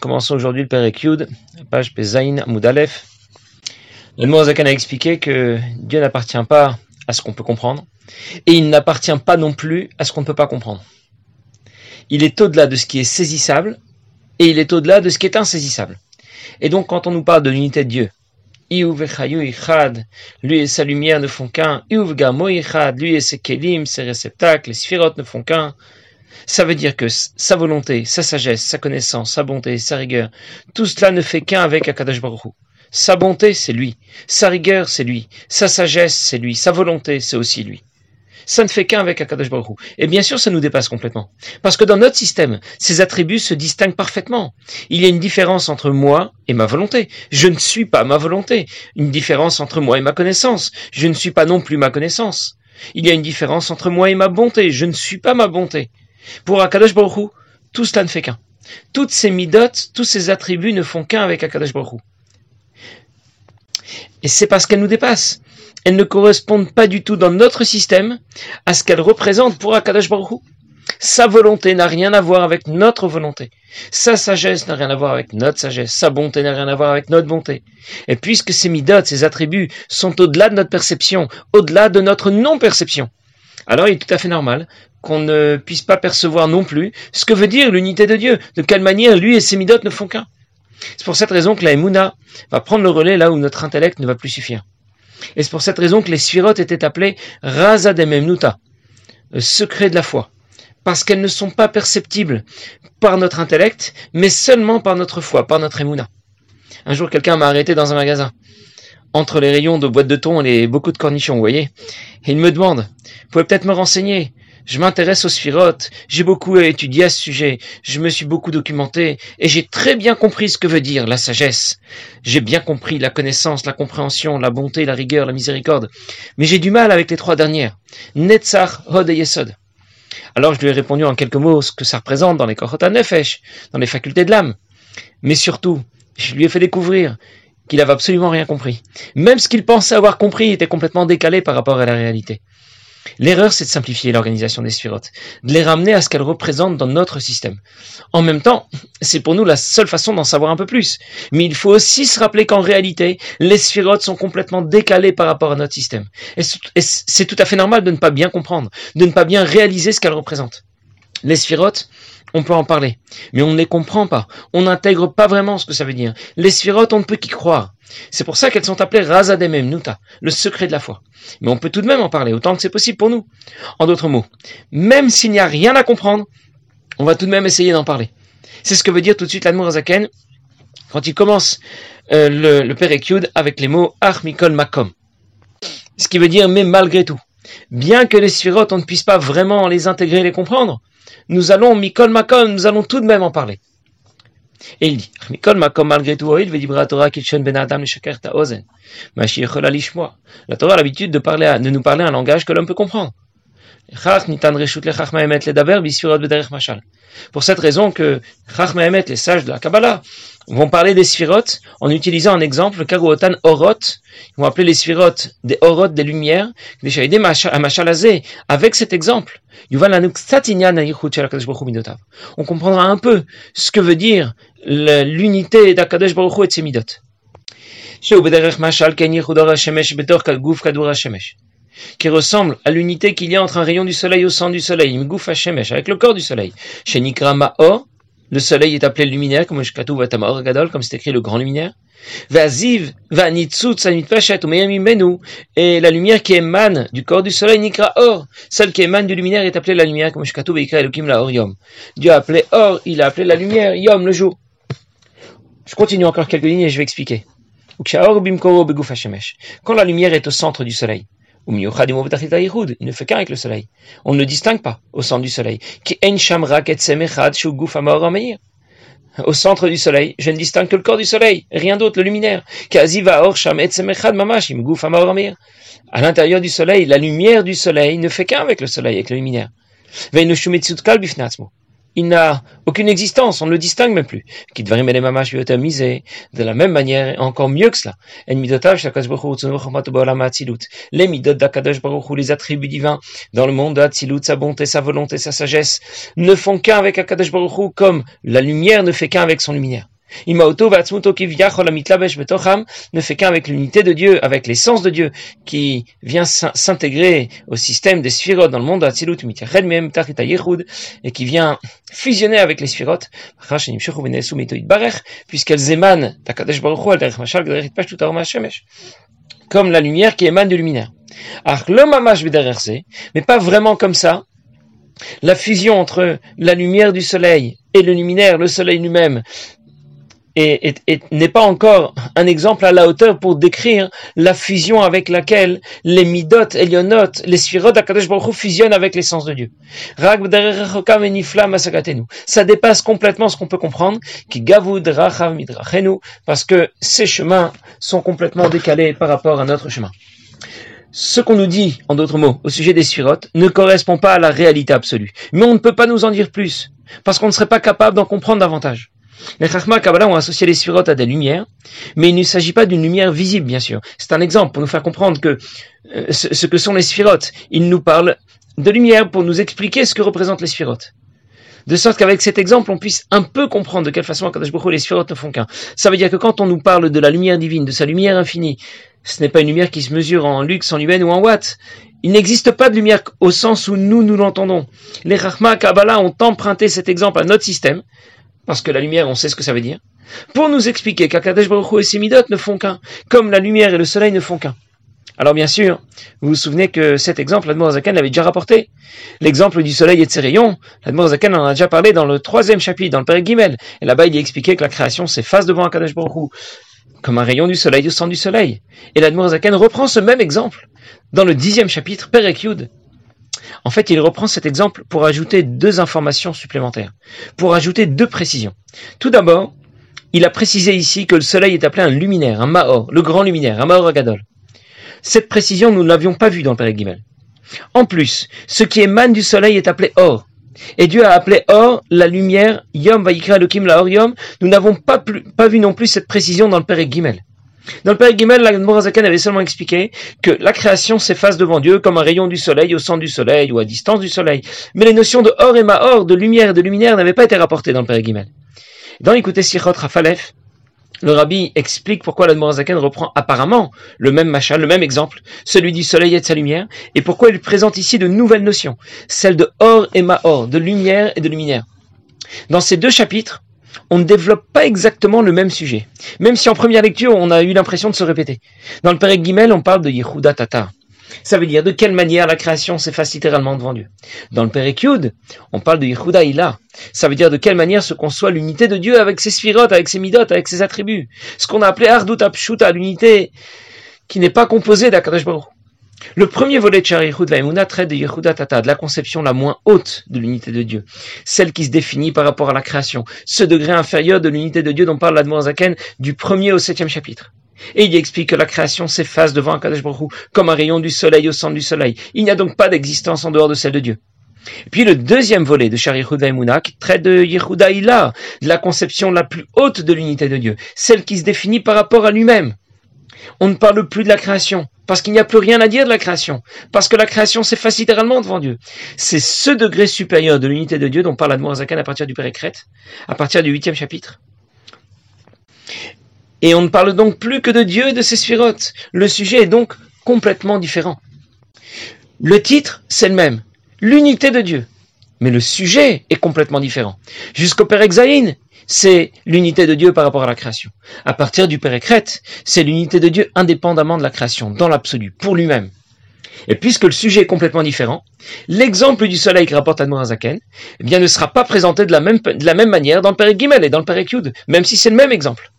Commençons aujourd'hui le Père Yud, page Moudalef. Le Mourazakan a expliqué que Dieu n'appartient pas à ce qu'on peut comprendre, et il n'appartient pas non plus à ce qu'on ne peut pas comprendre. Il est au-delà de ce qui est saisissable, et il est au-delà de ce qui est insaisissable. Et donc quand on nous parle de l'unité de Dieu, lui et sa lumière ne font qu'un, lui et ses kelim, ses réceptacles, les sphirotes ne font qu'un, ça veut dire que sa volonté, sa sagesse, sa connaissance, sa bonté, sa rigueur, tout cela ne fait qu'un avec Akadash Baruch Sa bonté, c'est lui. Sa rigueur, c'est lui. Sa sagesse, c'est lui. Sa volonté, c'est aussi lui. Ça ne fait qu'un avec Akadash Baruch Et bien sûr, ça nous dépasse complètement. Parce que dans notre système, ces attributs se distinguent parfaitement. Il y a une différence entre moi et ma volonté. Je ne suis pas ma volonté. Une différence entre moi et ma connaissance. Je ne suis pas non plus ma connaissance. Il y a une différence entre moi et ma bonté. Je ne suis pas ma bonté. Pour Akadosh Baruch tout cela ne fait qu'un. Toutes ces midotes, tous ces attributs ne font qu'un avec Akadosh Baruch Et c'est parce qu'elles nous dépassent. Elles ne correspondent pas du tout dans notre système à ce qu'elles représentent pour Akadosh Baruch Sa volonté n'a rien à voir avec notre volonté. Sa sagesse n'a rien à voir avec notre sagesse. Sa bonté n'a rien à voir avec notre bonté. Et puisque ces midotes, ces attributs sont au-delà de notre perception, au-delà de notre non-perception, alors il est tout à fait normal qu'on ne puisse pas percevoir non plus ce que veut dire l'unité de Dieu, de quelle manière lui et ses midotes ne font qu'un. C'est pour cette raison que la Emouna va prendre le relais là où notre intellect ne va plus suffire. Et c'est pour cette raison que les sphirotes étaient appelées Razadememnuta, le secret de la foi, parce qu'elles ne sont pas perceptibles par notre intellect, mais seulement par notre foi, par notre Emouna. Un jour, quelqu'un m'a arrêté dans un magasin entre les rayons de boîtes de thon et beaucoup de cornichons, vous voyez. Et il me demande, vous pouvez peut-être me renseigner. Je m'intéresse aux sphirotes, j'ai beaucoup étudié à ce sujet, je me suis beaucoup documenté, et j'ai très bien compris ce que veut dire la sagesse. J'ai bien compris la connaissance, la compréhension, la bonté, la rigueur, la miséricorde. Mais j'ai du mal avec les trois dernières. Netzach, Hod et Yesod. Alors je lui ai répondu en quelques mots ce que ça représente dans les Kohota Nefesh, dans les facultés de l'âme. Mais surtout, je lui ai fait découvrir qu'il avait absolument rien compris. Même ce qu'il pensait avoir compris était complètement décalé par rapport à la réalité. L'erreur, c'est de simplifier l'organisation des sphirotes, de les ramener à ce qu'elles représentent dans notre système. En même temps, c'est pour nous la seule façon d'en savoir un peu plus. Mais il faut aussi se rappeler qu'en réalité, les sphirotes sont complètement décalées par rapport à notre système. Et c'est tout à fait normal de ne pas bien comprendre, de ne pas bien réaliser ce qu'elles représentent. Les sphirotes, on peut en parler, mais on ne les comprend pas. On n'intègre pas vraiment ce que ça veut dire. Les sphirotes, on ne peut qu'y croire. C'est pour ça qu'elles sont appelées Razademem Nuta, le secret de la foi. Mais on peut tout de même en parler, autant que c'est possible pour nous. En d'autres mots, même s'il n'y a rien à comprendre, on va tout de même essayer d'en parler. C'est ce que veut dire tout de suite l'Admour Zaken quand il commence euh, le, le Perekyud avec les mots Armikol Makom. Ce qui veut dire mais malgré tout. Bien que les sphirotes, on ne puisse pas vraiment les intégrer et les comprendre, nous allons, Mikol Makom, nous allons tout de même en parler. Et il dit, Mikol Makom, malgré tout, il veut la Torah, ben Adam, ozen. La Torah a l'habitude de de nous parler un langage que l'homme peut comprendre. Pour cette raison que les sages de la Kabbalah, vont parler des sphirotes en utilisant un exemple, Karuotan Orot, ils vont appeler les sphirotes des Orot, des lumières, des Machalazé, avec cet exemple. On comprendra un peu ce que veut dire l'unité d'Akadosh Baruch Hu et de ses midot qui ressemble à l'unité qu'il y a entre un rayon du soleil au centre du soleil, avec le corps du soleil. Chez Nikra Ma'or, le soleil est appelé luminaire, comme Gadol, comme c'est écrit le grand luminaire. Vaziv, et la lumière qui émane du corps du soleil, Nikra Or, celle qui émane du luminaire est appelée la lumière, comme Dieu a appelé Or, il a appelé la lumière, Yom, le jour. Je continue encore quelques lignes et je vais expliquer. Quand la lumière est au centre du soleil, il ne fait qu'un avec le soleil. On ne distingue pas au centre du soleil. Au centre du soleil, je ne distingue que le corps du soleil, rien d'autre, le luminaire. À l'intérieur du soleil, la lumière du soleil ne fait qu'un avec le soleil, avec le luminaire. Il n'a aucune existence, on ne le distingue même plus. De la même manière, encore mieux que cela. Les midot d'Akadosh Baruch les attributs divins dans le monde d'Atsilut, sa bonté, sa volonté, sa sagesse, ne font qu'un avec Akadosh Baruch comme la lumière ne fait qu'un avec son lumière ne fait qu'un avec l'unité de Dieu, avec l'essence de Dieu, qui vient s'intégrer au système des sphirotes dans le monde et qui vient fusionner avec les sphirotes, puisqu'elles émanent comme la lumière qui émane du luminaire. Mais pas vraiment comme ça. La fusion entre la lumière du soleil et le luminaire, le soleil lui-même, et, n'est pas encore un exemple à la hauteur pour décrire la fusion avec laquelle les midot, elionot, les sphirot d'Akadosh Baruch fusionnent avec l'essence de Dieu. Ça dépasse complètement ce qu'on peut comprendre, qui parce que ces chemins sont complètement décalés par rapport à notre chemin. Ce qu'on nous dit, en d'autres mots, au sujet des sphirotes, ne correspond pas à la réalité absolue. Mais on ne peut pas nous en dire plus, parce qu'on ne serait pas capable d'en comprendre davantage. Les Chachma Kabbalah ont associé les sphirotes à des lumières, mais il ne s'agit pas d'une lumière visible, bien sûr. C'est un exemple pour nous faire comprendre que euh, ce, que sont les sphirotes. Ils nous parlent de lumière pour nous expliquer ce que représentent les sphirotes. De sorte qu'avec cet exemple, on puisse un peu comprendre de quelle façon Akadosh les sphirotes ne font qu'un. Ça veut dire que quand on nous parle de la lumière divine, de sa lumière infinie, ce n'est pas une lumière qui se mesure en lux, en lumen ou en watts. Il n'existe pas de lumière au sens où nous, nous l'entendons. Les Chachma Kabbalah ont emprunté cet exemple à notre système, parce que la lumière, on sait ce que ça veut dire, pour nous expliquer qu'Akadesh Baruch et ses ne font qu'un, comme la lumière et le soleil ne font qu'un. Alors bien sûr, vous vous souvenez que cet exemple, l'Admor Zakan l'avait déjà rapporté. L'exemple du soleil et de ses rayons, l'Admor Zakan en a déjà parlé dans le troisième chapitre, dans le Père Guimel. Et là-bas, il y expliqué que la création s'efface devant Akadesh Baruch comme un rayon du soleil au centre du soleil. Et l'Admor Zakan reprend ce même exemple dans le dixième chapitre, Père. En fait, il reprend cet exemple pour ajouter deux informations supplémentaires, pour ajouter deux précisions. Tout d'abord, il a précisé ici que le soleil est appelé un luminaire, un Maor, le grand luminaire, un Maor Agadol. Cette précision, nous ne l'avions pas vue dans le Père Guimel. En plus, ce qui émane du soleil est appelé Or. Et Dieu a appelé Or la lumière, Yom Vaikra Elohim la Or Yom. Nous n'avons pas, pas vu non plus cette précision dans le Père Guimel. Dans le Père Guimel, la Morazakan avait seulement expliqué que la création s'efface devant Dieu comme un rayon du soleil au centre du soleil ou à distance du soleil. Mais les notions de or et mahor, de lumière et de luminaire n'avaient pas été rapportées dans le Père Guimel. Dans l'écouter Sichot Rafalef, le rabbi explique pourquoi la Morazakan reprend apparemment le même machin, le même exemple, celui du soleil et de sa lumière, et pourquoi il présente ici de nouvelles notions, celles de or et mahor, de lumière et de luminaire. Dans ces deux chapitres, on ne développe pas exactement le même sujet. Même si en première lecture, on a eu l'impression de se répéter. Dans le Père Guimel, on parle de Yehuda Tata. Ça veut dire de quelle manière la création s'efface littéralement devant Dieu. Dans le Père Yud, on parle de Yehuda Ila. Ça veut dire de quelle manière se conçoit l'unité de Dieu avec ses sphirotes, avec ses midot, avec ses attributs. Ce qu'on a appelé Ardut Apshuta, l'unité qui n'est pas composée d'Akadosh. Le premier volet de Sharichut Vaimuna traite de Yehuda Tata, de la conception la moins haute de l'unité de Dieu, celle qui se définit par rapport à la création, ce degré inférieur de l'unité de Dieu dont parle l'Admor Zaken du premier au septième chapitre. Et il explique que la création s'efface devant Kadesh Baruch comme un rayon du soleil au centre du soleil. Il n'y a donc pas d'existence en dehors de celle de Dieu. Puis le deuxième volet de Sharichut Vaimuna qui traite de Yehuda Ila, de la conception la plus haute de l'unité de Dieu, celle qui se définit par rapport à lui-même. On ne parle plus de la création, parce qu'il n'y a plus rien à dire de la création, parce que la création s'efface littéralement devant Dieu. C'est ce degré supérieur de l'unité de Dieu dont parle Admorazakan à partir du Pérécrète, à partir du huitième chapitre. Et on ne parle donc plus que de Dieu et de ses sphirotes. Le sujet est donc complètement différent. Le titre, c'est le même, l'unité de Dieu. Mais le sujet est complètement différent. Jusqu'au Père c'est l'unité de Dieu par rapport à la création. À partir du Pérécrète, c'est l'unité de Dieu indépendamment de la création, dans l'absolu, pour lui-même. Et puisque le sujet est complètement différent, l'exemple du soleil que rapporte Admorazaken, eh bien, ne sera pas présenté de la même, manière dans le Père Gimel et dans le Père Yud, même si c'est le même exemple.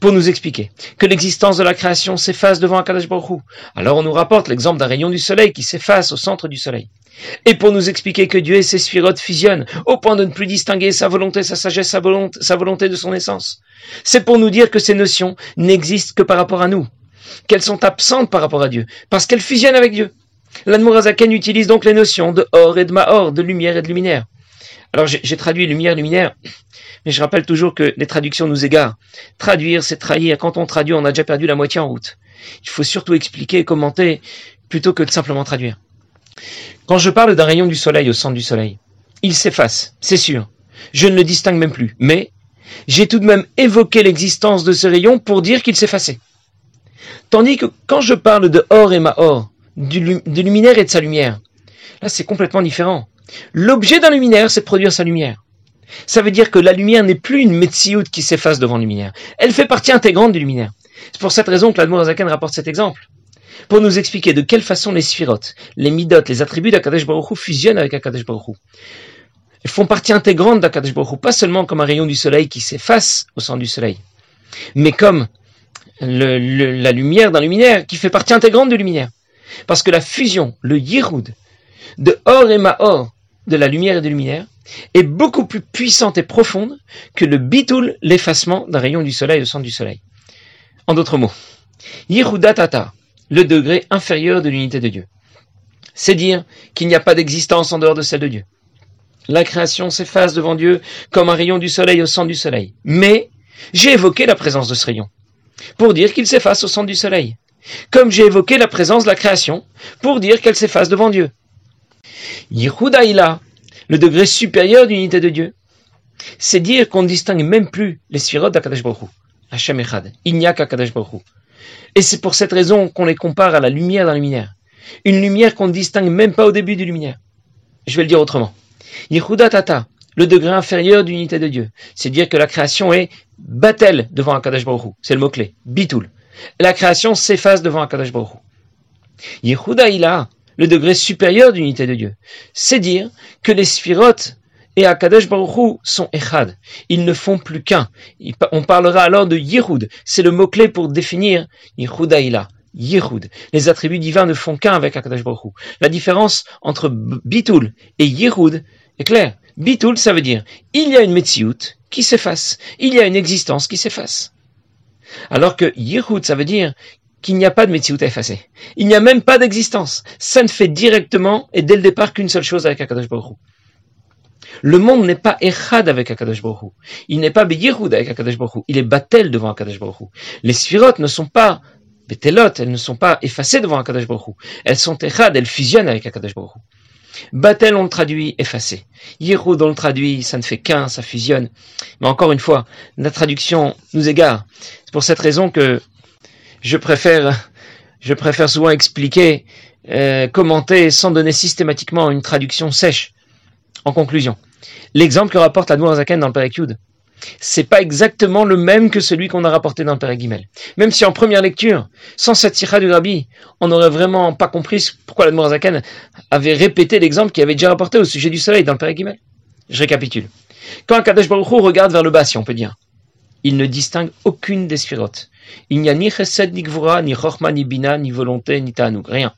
Pour nous expliquer que l'existence de la création s'efface devant Akadosh Baruch alors on nous rapporte l'exemple d'un rayon du soleil qui s'efface au centre du soleil. Et pour nous expliquer que Dieu et ses sphirotes fusionnent au point de ne plus distinguer sa volonté, sa sagesse, sa volonté, de son essence. C'est pour nous dire que ces notions n'existent que par rapport à nous, qu'elles sont absentes par rapport à Dieu, parce qu'elles fusionnent avec Dieu. L'Admorazaken utilise donc les notions de or et de mahor, de lumière et de luminaire. Alors j'ai traduit lumière, luminaire, mais je rappelle toujours que les traductions nous égarent. Traduire, c'est trahir. Quand on traduit, on a déjà perdu la moitié en route. Il faut surtout expliquer, commenter, plutôt que de simplement traduire. Quand je parle d'un rayon du soleil au centre du soleil, il s'efface, c'est sûr. Je ne le distingue même plus. Mais j'ai tout de même évoqué l'existence de ce rayon pour dire qu'il s'effaçait. Tandis que quand je parle de or et mahor, du, du luminaire et de sa lumière, là c'est complètement différent. L'objet d'un luminaire, c'est de produire sa lumière. Ça veut dire que la lumière n'est plus une metsiout qui s'efface devant le luminaire. Elle fait partie intégrante du luminaire. C'est pour cette raison que l'Admour Zaken rapporte cet exemple. Pour nous expliquer de quelle façon les sphirotes, les midot, les attributs d'Akadesh Baruch fusionnent avec Akadesh Baruch Ils font partie intégrante d'Akadesh Baruch pas seulement comme un rayon du soleil qui s'efface au centre du soleil, mais comme la lumière d'un luminaire qui fait partie intégrante du luminaire. Parce que la fusion, le Yirud, de Or et Maor, de la lumière et du luminaire, est beaucoup plus puissante et profonde que le bitoul, l'effacement d'un rayon du soleil au centre du soleil. En d'autres mots, Yirudatata, le degré inférieur de l'unité de Dieu. C'est dire qu'il n'y a pas d'existence en dehors de celle de Dieu. La création s'efface devant Dieu comme un rayon du soleil au centre du soleil. Mais j'ai évoqué la présence de ce rayon pour dire qu'il s'efface au centre du soleil. Comme j'ai évoqué la présence de la création pour dire qu'elle s'efface devant Dieu. Yihudaïla, le degré supérieur d'unité de Dieu, c'est dire qu'on ne distingue même plus les sphirotes d'Akadosh Baruch Hashem Echad. Il n'y a qu'Akadosh Baruch Et c'est pour cette raison qu'on les compare à la lumière d'un luminaire. Une lumière qu'on ne distingue même pas au début du luminaire. Je vais le dire autrement. Yehuda Tata, le degré inférieur d'unité de Dieu. C'est dire que la création est batel devant Akadosh Baruch C'est le mot-clé. Bitoul. La création s'efface devant Akadosh Baruch Yehuda Ila, le degré supérieur d'unité de Dieu. C'est dire que les sphirotes et Akadosh Baruch sont echad. Ils ne font plus qu'un. On parlera alors de Yehud. C'est le mot-clé pour définir Yehudaïla. Yehud. Les attributs divins ne font qu'un avec Akadosh Baruch La différence entre Bitul et Yehud est claire. Bitul, ça veut dire il y a une Metsiout qui s'efface. Il y a une existence qui s'efface. Alors que Yehud, ça veut dire qu'il n'y a pas de Metsiout à effacer. Il n'y a même pas d'existence. Ça ne fait directement et dès le départ qu'une seule chose avec Akadosh Baruch Le monde n'est pas Echad avec Akadosh Baruch Il n'est pas Beyirud avec Akadosh Baruch Il est Batel devant Akadosh Baruch Les sphirotes ne sont pas Betelot, elles ne sont pas effacées devant Akadosh Baruch Elles sont Echad, elles fusionnent avec Akadosh Baruch Batel, on le traduit effacé. Yirud, on le traduit, ça ne fait qu'un, ça fusionne. Mais encore une fois, la traduction nous égare. C'est pour cette raison que je préfère, je préfère souvent expliquer, euh, commenter sans donner systématiquement une traduction sèche. En conclusion, l'exemple que rapporte la Zaken dans le Père c'est pas exactement le même que celui qu'on a rapporté dans le Père Même si en première lecture, sans cette sira du Rabbi, on n'aurait vraiment pas compris pourquoi la Zaken avait répété l'exemple qu'il avait déjà rapporté au sujet du soleil dans le Père Je récapitule. Quand Kadesh Baruch regarde vers le bas, si on peut dire, il ne distingue aucune des sphirotes. Il n'y a ni chesed, ni gvura, ni chokhma, ni bina, ni volonté, ni ta'anoug, rien.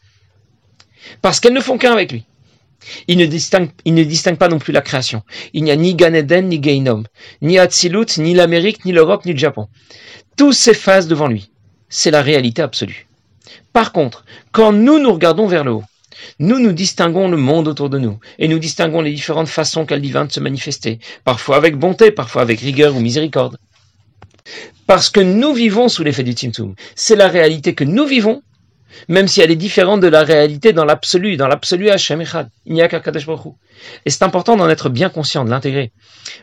Parce qu'elles ne font qu'un avec lui. Il ne, distingue, pas non plus la création. Il n'y a ni Ganeden, ni Gainom, ni Atzilut, ni l'Amérique, ni l'Europe, ni le Japon. Tout s'efface devant lui. C'est la réalité absolue. Par contre, quand nous nous regardons vers le haut, nous nous distinguons le monde autour de nous, et nous distinguons les différentes façons qu'a le divin de se manifester, parfois avec bonté, parfois avec rigueur ou miséricorde. Parce que nous vivons sous l'effet du Tzimtzum. C'est la réalité que nous vivons, même si elle est différente de la réalité dans l'absolu, dans l'absolu Hashem Echad. Il n'y a Et c'est important d'en être bien conscient, de l'intégrer.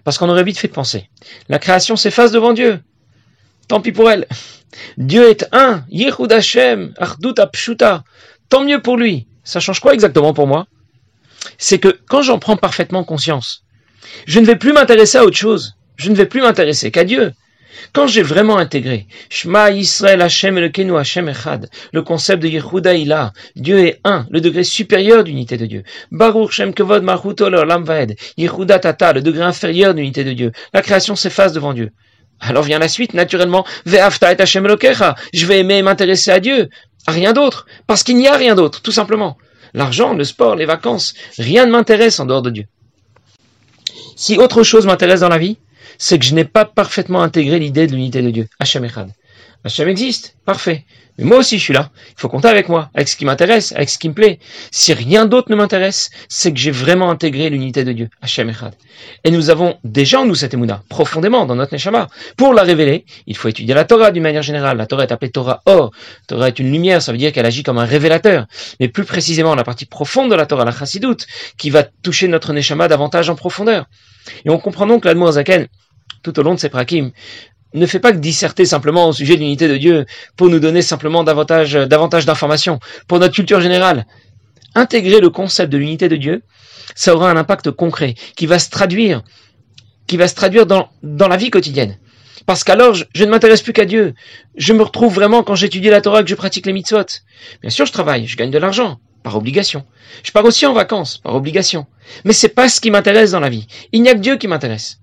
Parce qu'on aurait vite fait de penser. La création s'efface devant Dieu. Tant pis pour elle. Dieu est un. Yehud Hashem, Ardut Apshuta. Tant mieux pour lui. Ça change quoi exactement pour moi? C'est que quand j'en prends parfaitement conscience, je ne vais plus m'intéresser à autre chose. Je ne vais plus m'intéresser qu'à Dieu. Quand j'ai vraiment intégré Shema Israël Hashem Kenu Hashem Echad, le concept de Yehuda Ilah, Dieu est un, le degré supérieur d'unité de Dieu. Baruch Shem Kevod Malchuto Lam Vaed, Yehuda Tata, le degré inférieur d'unité de Dieu. La création s'efface devant Dieu. Alors vient la suite, naturellement, Ve'afta et Hashem Elokecha, je vais aimer m'intéresser à Dieu, à rien d'autre, parce qu'il n'y a rien d'autre, tout simplement. L'argent, le sport, les vacances, rien ne m'intéresse en dehors de Dieu. Si autre chose m'intéresse dans la vie, c'est que je n'ai pas parfaitement intégré l'idée de l'unité de Dieu, Hashem Echad. Hachem existe, parfait. Mais moi aussi, je suis là. Il faut compter avec moi, avec ce qui m'intéresse, avec ce qui me plaît. Si rien d'autre ne m'intéresse, c'est que j'ai vraiment intégré l'unité de Dieu, Hachem Echad. Et nous avons déjà en nous cette émouna, profondément dans notre Neshama. Pour la révéler, il faut étudier la Torah d'une manière générale. La Torah est appelée Torah Or. Torah est une lumière, ça veut dire qu'elle agit comme un révélateur. Mais plus précisément, la partie profonde de la Torah, la Chassidoute, qui va toucher notre Neshama davantage en profondeur. Et on comprend donc l'Admour Zaken, tout au long de ses prakim, ne fait pas que disserter simplement au sujet de l'unité de Dieu pour nous donner simplement davantage, d'informations pour notre culture générale. Intégrer le concept de l'unité de Dieu, ça aura un impact concret qui va se traduire, qui va se traduire dans, dans la vie quotidienne. Parce qu'alors, je, je ne m'intéresse plus qu'à Dieu. Je me retrouve vraiment quand j'étudie la Torah que je pratique les mitzvot. Bien sûr, je travaille, je gagne de l'argent, par obligation. Je pars aussi en vacances, par obligation. Mais c'est pas ce qui m'intéresse dans la vie. Il n'y a que Dieu qui m'intéresse.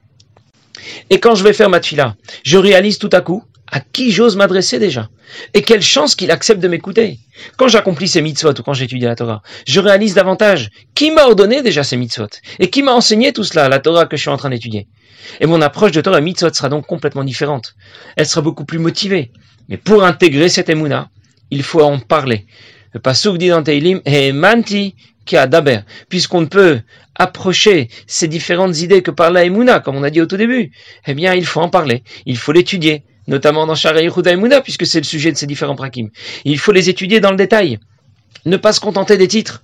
Et quand je vais faire ma tfila, je réalise tout à coup à qui j'ose m'adresser déjà. Et quelle chance qu'il accepte de m'écouter. Quand j'accomplis ces mitzvot ou quand j'étudie la Torah, je réalise davantage qui m'a ordonné déjà ces mitzvot et qui m'a enseigné tout cela, la Torah que je suis en train d'étudier. Et mon approche de Torah et mitzvot sera donc complètement différente. Elle sera beaucoup plus motivée. Mais pour intégrer cette émouna, il faut en parler. Le pasuk dit dans Teilim, et manti qui a daber, puisqu'on ne peut approcher ces différentes idées que par la Emouna, comme on a dit au tout début, eh bien, il faut en parler, il faut l'étudier, notamment dans Shara Yehuda Emouna, puisque c'est le sujet de ces différents prakim. Il faut les étudier dans le détail, ne pas se contenter des titres.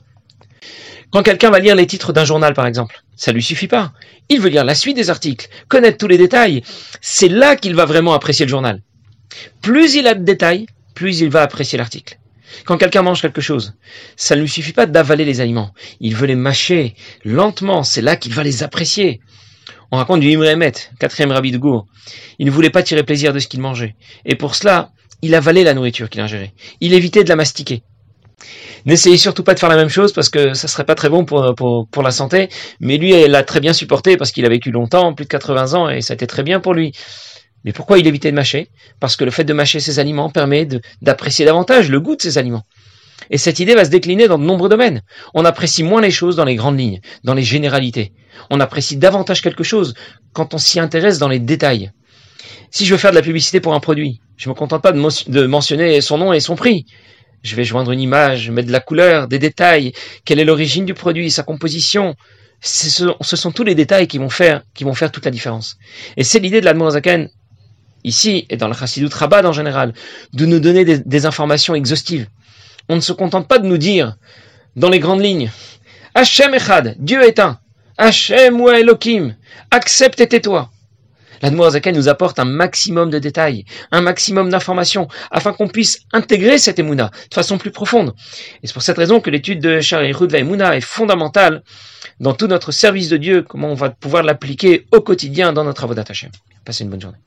Quand quelqu'un va lire les titres d'un journal, par exemple, ça lui suffit pas. Il veut lire la suite des articles, connaître tous les détails. C'est là qu'il va vraiment apprécier le journal. Plus il a de détails, plus il va apprécier l'article. Quand quelqu'un mange quelque chose, ça ne lui suffit pas d'avaler les aliments. Il veut les mâcher lentement. C'est là qu'il va les apprécier. On raconte du Imremet, quatrième rabbi de Gour. Il ne voulait pas tirer plaisir de ce qu'il mangeait. Et pour cela, il avalait la nourriture qu'il ingérait. Il évitait de la mastiquer. N'essayez surtout pas de faire la même chose parce que ça serait pas très bon pour, pour, pour la santé. Mais lui, il l'a très bien supporté parce qu'il a vécu longtemps, plus de 80 ans, et ça a été très bien pour lui. Mais pourquoi il évitait de mâcher? Parce que le fait de mâcher ses aliments permet d'apprécier davantage le goût de ses aliments. Et cette idée va se décliner dans de nombreux domaines. On apprécie moins les choses dans les grandes lignes, dans les généralités. On apprécie davantage quelque chose quand on s'y intéresse dans les détails. Si je veux faire de la publicité pour un produit, je ne me contente pas de, mentionner son nom et son prix. Je vais joindre une image, mettre de la couleur, des détails, quelle est l'origine du produit, sa composition. Ce, sont tous les détails qui vont faire, qui vont faire toute la différence. Et c'est l'idée de l'Admorazaken ici et dans le Chassidut Rabbad en général, de nous donner des, informations exhaustives. On ne se contente pas de nous dire, dans les grandes lignes, Hachem Echad, Dieu est un, Hachem ou Elohim, accepte et tais-toi. La nous apporte un maximum de détails, un maximum d'informations, afin qu'on puisse intégrer cette émouna de façon plus profonde. Et c'est pour cette raison que l'étude de Shari Émouna est fondamentale dans tout notre service de Dieu, comment on va pouvoir l'appliquer au quotidien dans notre Avodat Hashem. Passez une bonne journée.